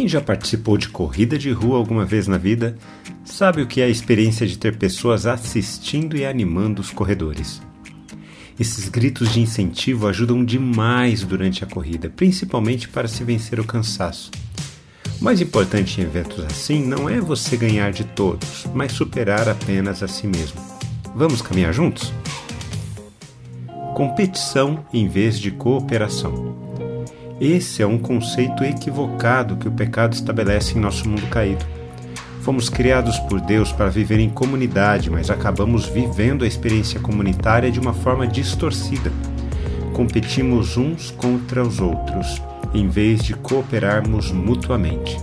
Quem já participou de corrida de rua alguma vez na vida sabe o que é a experiência de ter pessoas assistindo e animando os corredores. Esses gritos de incentivo ajudam demais durante a corrida, principalmente para se vencer o cansaço. O mais importante em eventos assim não é você ganhar de todos, mas superar apenas a si mesmo. Vamos caminhar juntos? Competição em vez de cooperação. Esse é um conceito equivocado que o pecado estabelece em nosso mundo caído. Fomos criados por Deus para viver em comunidade, mas acabamos vivendo a experiência comunitária de uma forma distorcida. Competimos uns contra os outros, em vez de cooperarmos mutuamente.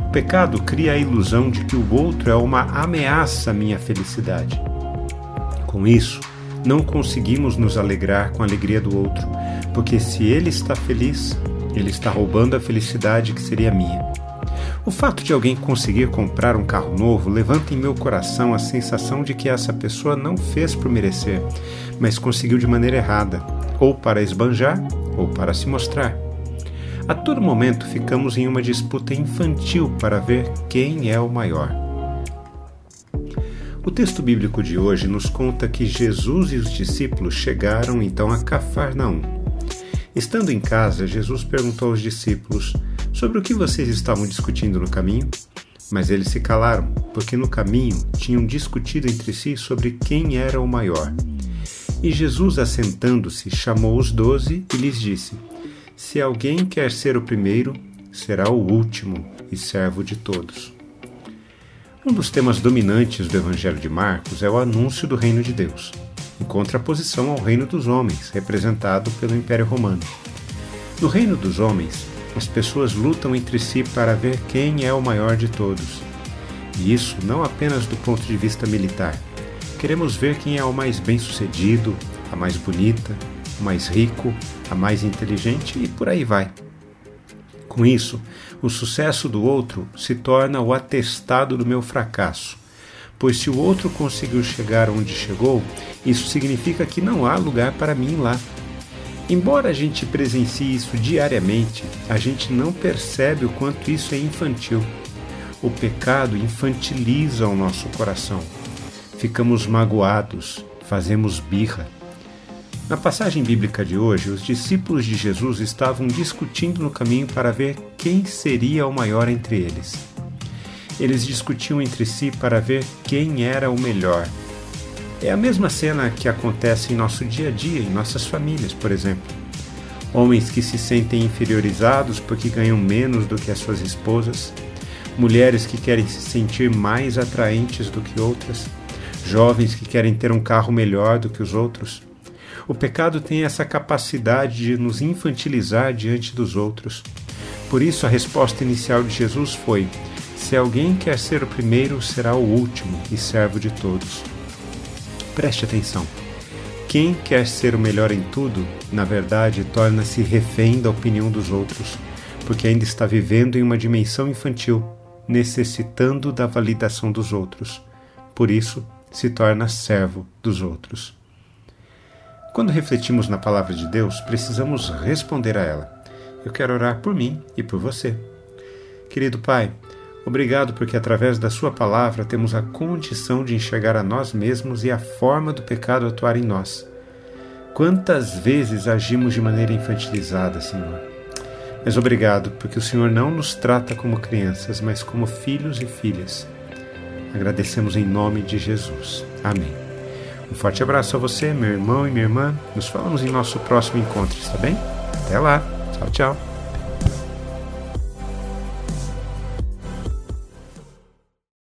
O pecado cria a ilusão de que o outro é uma ameaça à minha felicidade. Com isso, não conseguimos nos alegrar com a alegria do outro, porque se ele está feliz, ele está roubando a felicidade que seria minha. O fato de alguém conseguir comprar um carro novo levanta em meu coração a sensação de que essa pessoa não fez por merecer, mas conseguiu de maneira errada, ou para esbanjar, ou para se mostrar. A todo momento ficamos em uma disputa infantil para ver quem é o maior. O texto bíblico de hoje nos conta que Jesus e os discípulos chegaram então a Cafarnaum. Estando em casa, Jesus perguntou aos discípulos sobre o que vocês estavam discutindo no caminho. Mas eles se calaram, porque no caminho tinham discutido entre si sobre quem era o maior. E Jesus, assentando-se, chamou os doze e lhes disse: Se alguém quer ser o primeiro, será o último e servo de todos. Um dos temas dominantes do Evangelho de Marcos é o anúncio do reino de Deus em contraposição ao reino dos homens, representado pelo Império Romano. No reino dos homens, as pessoas lutam entre si para ver quem é o maior de todos. E isso não apenas do ponto de vista militar. Queremos ver quem é o mais bem-sucedido, a mais bonita, o mais rico, a mais inteligente e por aí vai. Com isso, o sucesso do outro se torna o atestado do meu fracasso pois se o outro conseguiu chegar onde chegou, isso significa que não há lugar para mim lá. Embora a gente presencie isso diariamente, a gente não percebe o quanto isso é infantil. O pecado infantiliza o nosso coração. Ficamos magoados, fazemos birra. Na passagem bíblica de hoje, os discípulos de Jesus estavam discutindo no caminho para ver quem seria o maior entre eles. Eles discutiam entre si para ver quem era o melhor. É a mesma cena que acontece em nosso dia a dia, em nossas famílias, por exemplo. Homens que se sentem inferiorizados porque ganham menos do que as suas esposas, mulheres que querem se sentir mais atraentes do que outras, jovens que querem ter um carro melhor do que os outros. O pecado tem essa capacidade de nos infantilizar diante dos outros. Por isso, a resposta inicial de Jesus foi: se alguém quer ser o primeiro, será o último e servo de todos. Preste atenção. Quem quer ser o melhor em tudo, na verdade, torna-se refém da opinião dos outros, porque ainda está vivendo em uma dimensão infantil, necessitando da validação dos outros. Por isso, se torna servo dos outros. Quando refletimos na palavra de Deus, precisamos responder a ela. Eu quero orar por mim e por você. Querido Pai, Obrigado porque através da Sua palavra temos a condição de enxergar a nós mesmos e a forma do pecado atuar em nós. Quantas vezes agimos de maneira infantilizada, Senhor? Mas obrigado porque o Senhor não nos trata como crianças, mas como filhos e filhas. Agradecemos em nome de Jesus. Amém. Um forte abraço a você, meu irmão e minha irmã. Nos falamos em nosso próximo encontro, está bem? Até lá. Tchau, tchau.